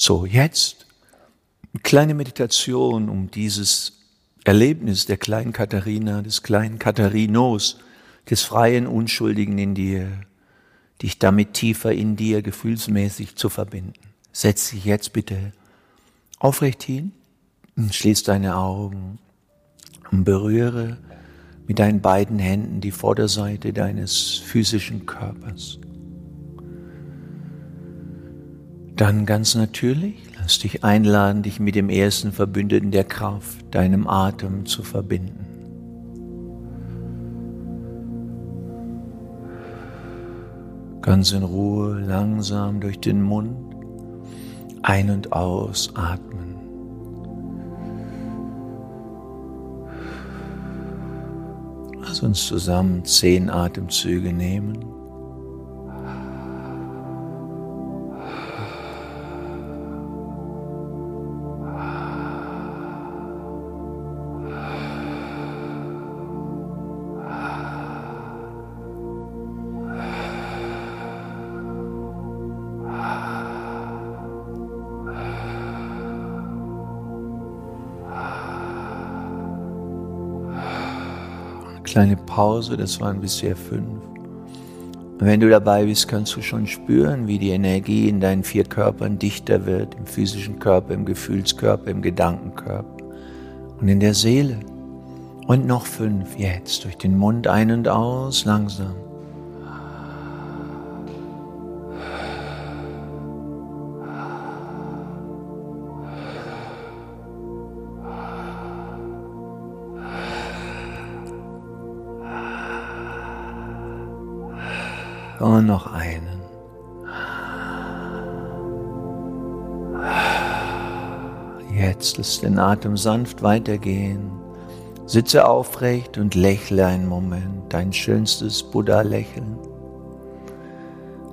So, jetzt eine kleine Meditation, um dieses Erlebnis der kleinen Katharina, des kleinen Katharinos, des freien Unschuldigen in dir, dich damit tiefer in dir gefühlsmäßig zu verbinden. Setz dich jetzt bitte aufrecht hin, schließ deine Augen und berühre mit deinen beiden Händen die Vorderseite deines physischen Körpers. Dann ganz natürlich, lass dich einladen, dich mit dem ersten Verbündeten der Kraft, deinem Atem zu verbinden. Ganz in Ruhe, langsam durch den Mund ein- und ausatmen. Lass uns zusammen zehn Atemzüge nehmen. Kleine Pause, das waren bisher fünf. Und wenn du dabei bist, kannst du schon spüren, wie die Energie in deinen vier Körpern dichter wird, im physischen Körper, im Gefühlskörper, im Gedankenkörper und in der Seele. Und noch fünf jetzt, durch den Mund ein und aus, langsam. Und noch einen. Jetzt lass den Atem sanft weitergehen. Sitze aufrecht und lächle einen Moment, dein schönstes Buddha-Lächeln.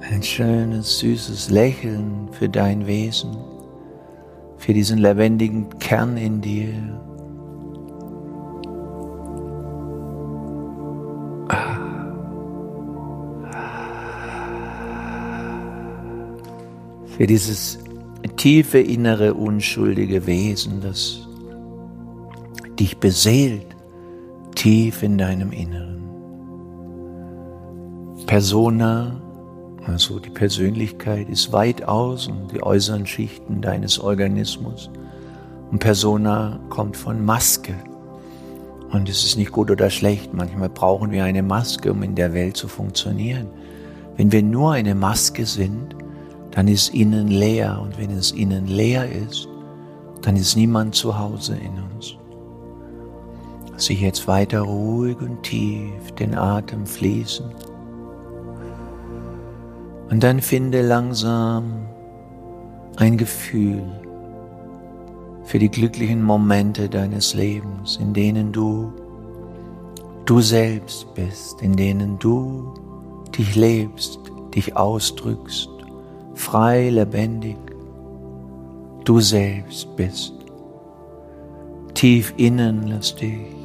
Ein schönes, süßes Lächeln für dein Wesen, für diesen lebendigen Kern in dir, für dieses tiefe innere unschuldige Wesen, das dich beseelt tief in deinem Inneren. Persona, also die Persönlichkeit, ist weit aus und die äußeren Schichten deines Organismus. Und Persona kommt von Maske. Und es ist nicht gut oder schlecht. Manchmal brauchen wir eine Maske, um in der Welt zu funktionieren. Wenn wir nur eine Maske sind, dann ist innen leer. Und wenn es innen leer ist, dann ist niemand zu Hause in uns. Lass ich jetzt weiter ruhig und tief den Atem fließen. Und dann finde langsam ein Gefühl für die glücklichen Momente deines Lebens, in denen du du selbst bist, in denen du dich lebst, dich ausdrückst, frei, lebendig, du selbst bist. Tief innen lass dich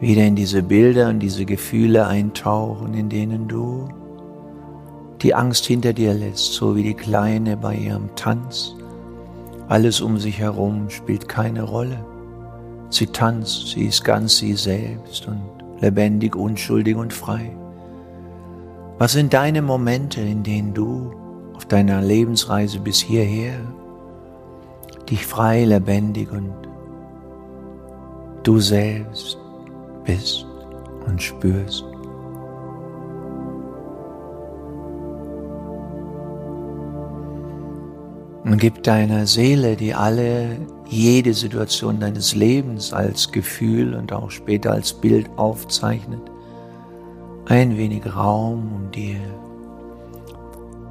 wieder in diese Bilder und diese Gefühle eintauchen, in denen du die Angst hinter dir lässt, so wie die Kleine bei ihrem Tanz. Alles um sich herum spielt keine Rolle. Sie tanzt, sie ist ganz sie selbst und lebendig, unschuldig und frei. Was sind deine Momente, in denen du auf deiner Lebensreise bis hierher dich frei, lebendig und du selbst bist und spürst? Und gib deiner Seele, die alle, jede Situation deines Lebens als Gefühl und auch später als Bild aufzeichnet, ein wenig Raum, um dir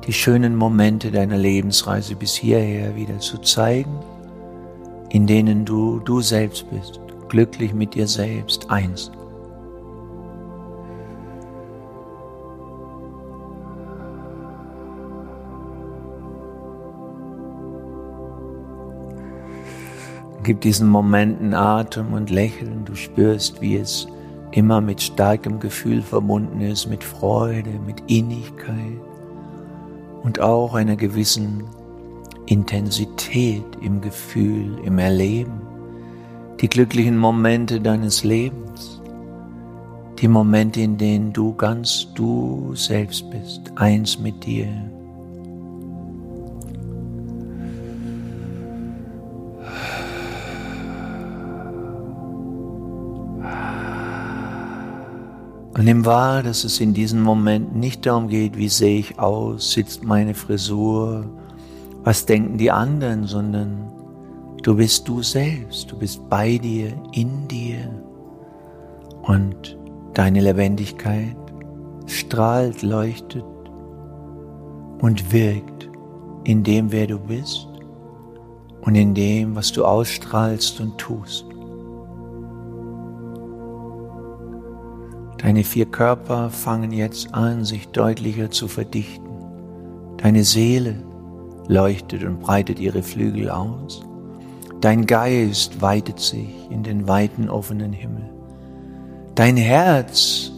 die schönen Momente deiner Lebensreise bis hierher wieder zu zeigen, in denen du du selbst bist, glücklich mit dir selbst eins. Gib diesen Momenten Atem und Lächeln, du spürst, wie es immer mit starkem Gefühl verbunden ist, mit Freude, mit Innigkeit und auch einer gewissen Intensität im Gefühl, im Erleben, die glücklichen Momente deines Lebens, die Momente, in denen du ganz du selbst bist, eins mit dir. Und nimm wahr, dass es in diesem Moment nicht darum geht, wie sehe ich aus, sitzt meine Frisur, was denken die anderen, sondern du bist du selbst, du bist bei dir, in dir und deine Lebendigkeit strahlt, leuchtet und wirkt in dem, wer du bist und in dem, was du ausstrahlst und tust. Deine vier Körper fangen jetzt an, sich deutlicher zu verdichten. Deine Seele leuchtet und breitet ihre Flügel aus. Dein Geist weitet sich in den weiten offenen Himmel. Dein Herz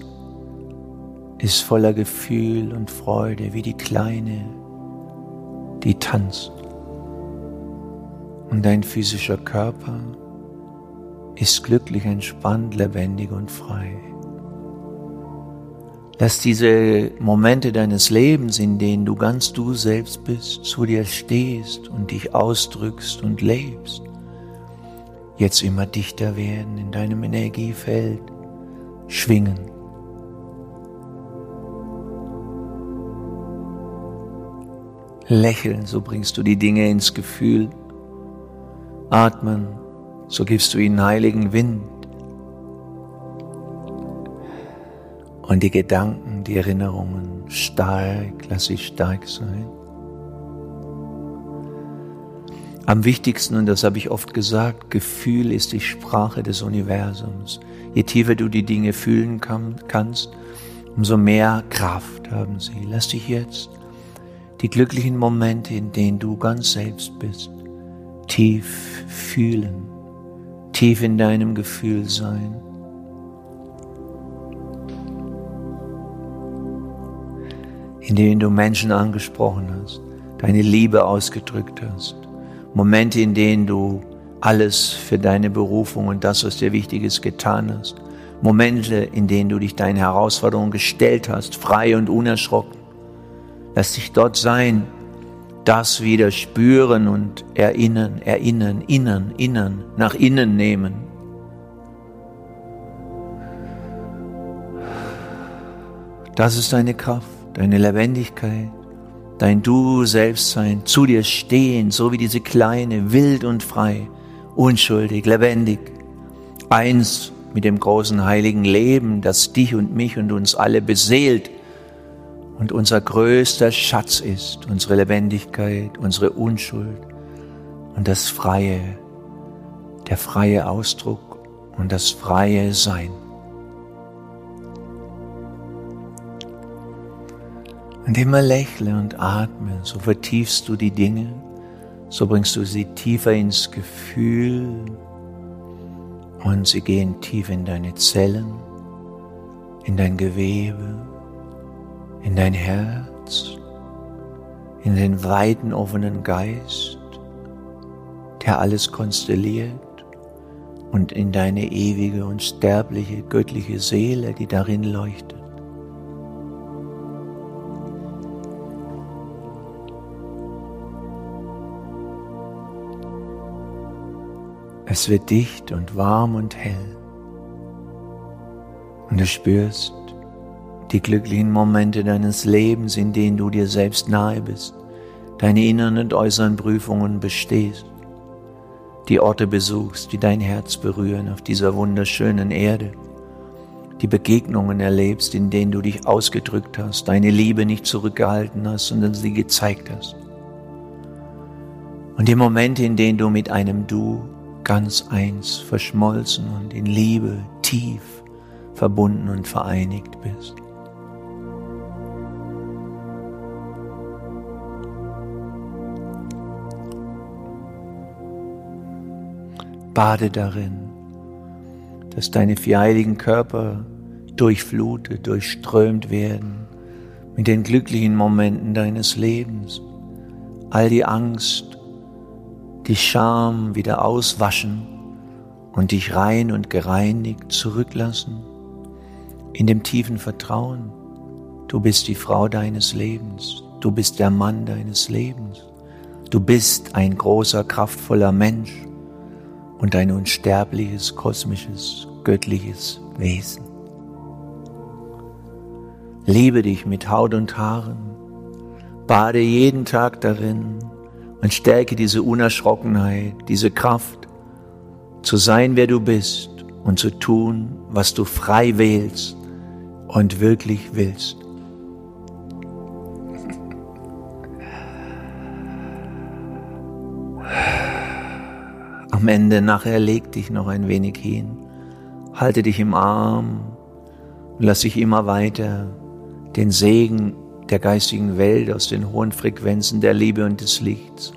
ist voller Gefühl und Freude wie die Kleine, die tanzt. Und dein physischer Körper ist glücklich, entspannt, lebendig und frei. Lass diese Momente deines Lebens, in denen du ganz du selbst bist, zu dir stehst und dich ausdrückst und lebst, jetzt immer dichter werden in deinem Energiefeld, schwingen. Lächeln, so bringst du die Dinge ins Gefühl. Atmen, so gibst du ihnen heiligen Wind. Und die Gedanken, die Erinnerungen stark, lass sie stark sein. Am wichtigsten, und das habe ich oft gesagt, Gefühl ist die Sprache des Universums. Je tiefer du die Dinge fühlen kann, kannst, umso mehr Kraft haben sie. Lass dich jetzt die glücklichen Momente, in denen du ganz selbst bist, tief fühlen, tief in deinem Gefühl sein. In denen du Menschen angesprochen hast, deine Liebe ausgedrückt hast, Momente, in denen du alles für deine Berufung und das, was dir wichtig ist, getan hast, Momente, in denen du dich deinen Herausforderungen gestellt hast, frei und unerschrocken. Lass dich dort sein, das wieder spüren und erinnern, erinnern, innern, innern, nach innen nehmen. Das ist deine Kraft deine Lebendigkeit, dein Du selbst sein, zu dir stehen, so wie diese kleine, wild und frei, unschuldig, lebendig, eins mit dem großen heiligen Leben, das dich und mich und uns alle beseelt und unser größter Schatz ist, unsere Lebendigkeit, unsere Unschuld und das freie, der freie Ausdruck und das freie Sein. Und immer lächle und atme, so vertiefst du die Dinge, so bringst du sie tiefer ins Gefühl. Und sie gehen tief in deine Zellen, in dein Gewebe, in dein Herz, in den weiten offenen Geist, der alles konstelliert und in deine ewige und sterbliche göttliche Seele, die darin leuchtet. Es wird dicht und warm und hell. Und du spürst die glücklichen Momente deines Lebens, in denen du dir selbst nahe bist, deine inneren und äußeren Prüfungen bestehst, die Orte besuchst, die dein Herz berühren auf dieser wunderschönen Erde, die Begegnungen erlebst, in denen du dich ausgedrückt hast, deine Liebe nicht zurückgehalten hast, sondern sie gezeigt hast. Und die Momente, in denen du mit einem Du ganz eins, verschmolzen und in Liebe tief verbunden und vereinigt bist. Bade darin, dass deine vier heiligen Körper durchflutet, durchströmt werden mit den glücklichen Momenten deines Lebens. All die Angst die Scham wieder auswaschen und dich rein und gereinigt zurücklassen in dem tiefen Vertrauen, du bist die Frau deines Lebens, du bist der Mann deines Lebens, du bist ein großer, kraftvoller Mensch und ein unsterbliches, kosmisches, göttliches Wesen. Liebe dich mit Haut und Haaren, bade jeden Tag darin und stärke diese Unerschrockenheit, diese Kraft, zu sein, wer du bist und zu tun, was du frei wählst und wirklich willst. Am Ende nachher leg dich noch ein wenig hin, halte dich im Arm und lass dich immer weiter den Segen der geistigen Welt aus den hohen Frequenzen der Liebe und des Lichts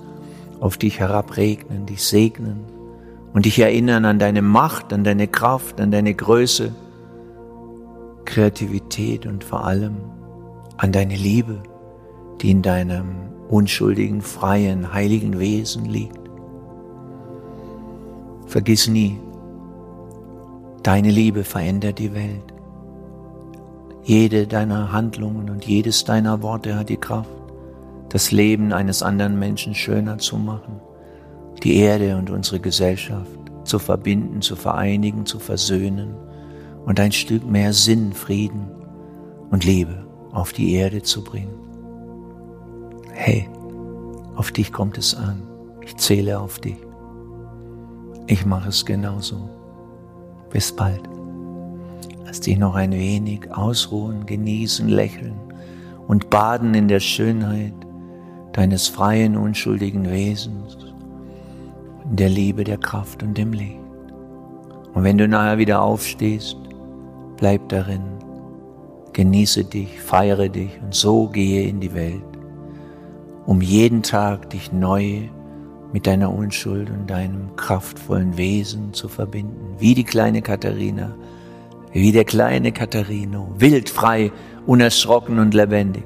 auf dich herabregnen, dich segnen und dich erinnern an deine Macht, an deine Kraft, an deine Größe, Kreativität und vor allem an deine Liebe, die in deinem unschuldigen, freien, heiligen Wesen liegt. Vergiss nie, deine Liebe verändert die Welt. Jede deiner Handlungen und jedes deiner Worte hat die Kraft, das Leben eines anderen Menschen schöner zu machen, die Erde und unsere Gesellschaft zu verbinden, zu vereinigen, zu versöhnen und ein Stück mehr Sinn, Frieden und Liebe auf die Erde zu bringen. Hey, auf dich kommt es an. Ich zähle auf dich. Ich mache es genauso. Bis bald. Lass dich noch ein wenig ausruhen, genießen, lächeln und baden in der Schönheit deines freien, unschuldigen Wesens, in der Liebe, der Kraft und dem Licht. Und wenn du nachher wieder aufstehst, bleib darin, genieße dich, feiere dich und so gehe in die Welt, um jeden Tag dich neu mit deiner Unschuld und deinem kraftvollen Wesen zu verbinden, wie die kleine Katharina, wie der kleine Katharino, wild, frei, unerschrocken und lebendig.